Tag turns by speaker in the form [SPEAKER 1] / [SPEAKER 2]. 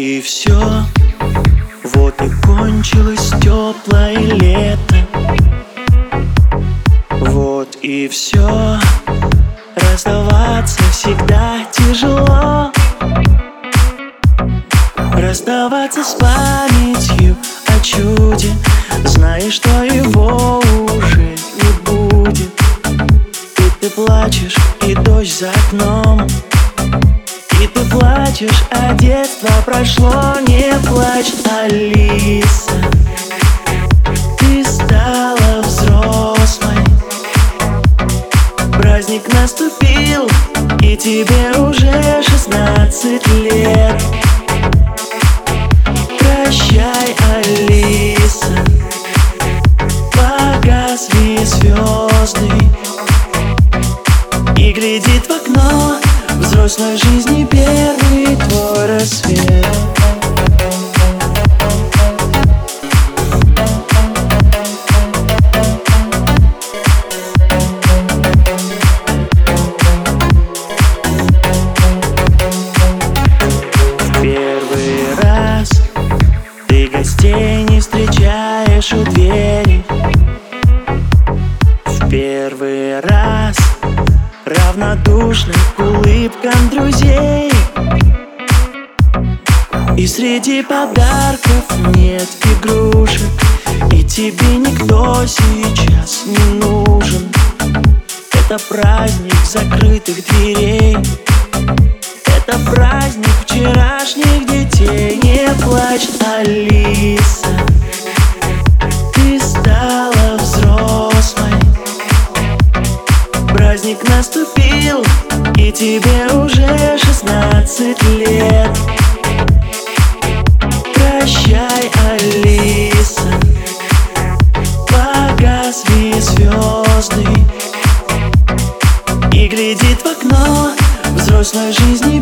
[SPEAKER 1] и все Вот и кончилось теплое лето. Вот и все Расставаться всегда тяжело. Расставаться с памятью о чуде. Зная, что его плачешь, а детство прошло Не плачь, Алиса. Ты стала взрослой. Праздник наступил, и тебе уже шестнадцать лет. Прощай, Алиса. Погасли звезды. И глядит в окно Взрослой жизни первый твой рассвет. Гостей не встречаешь у двери. В первый раз равнодушным к улыбкам друзей. И среди подарков нет игрушек И тебе никто сейчас не нужен. Это праздник закрытых дверей. Это праздник вчерашних детей. Не плачь, Алиса Праздник наступил И тебе уже шестнадцать лет. Прощай, Алиса Погасли звезды. И глядит в окно Взрослая жизнь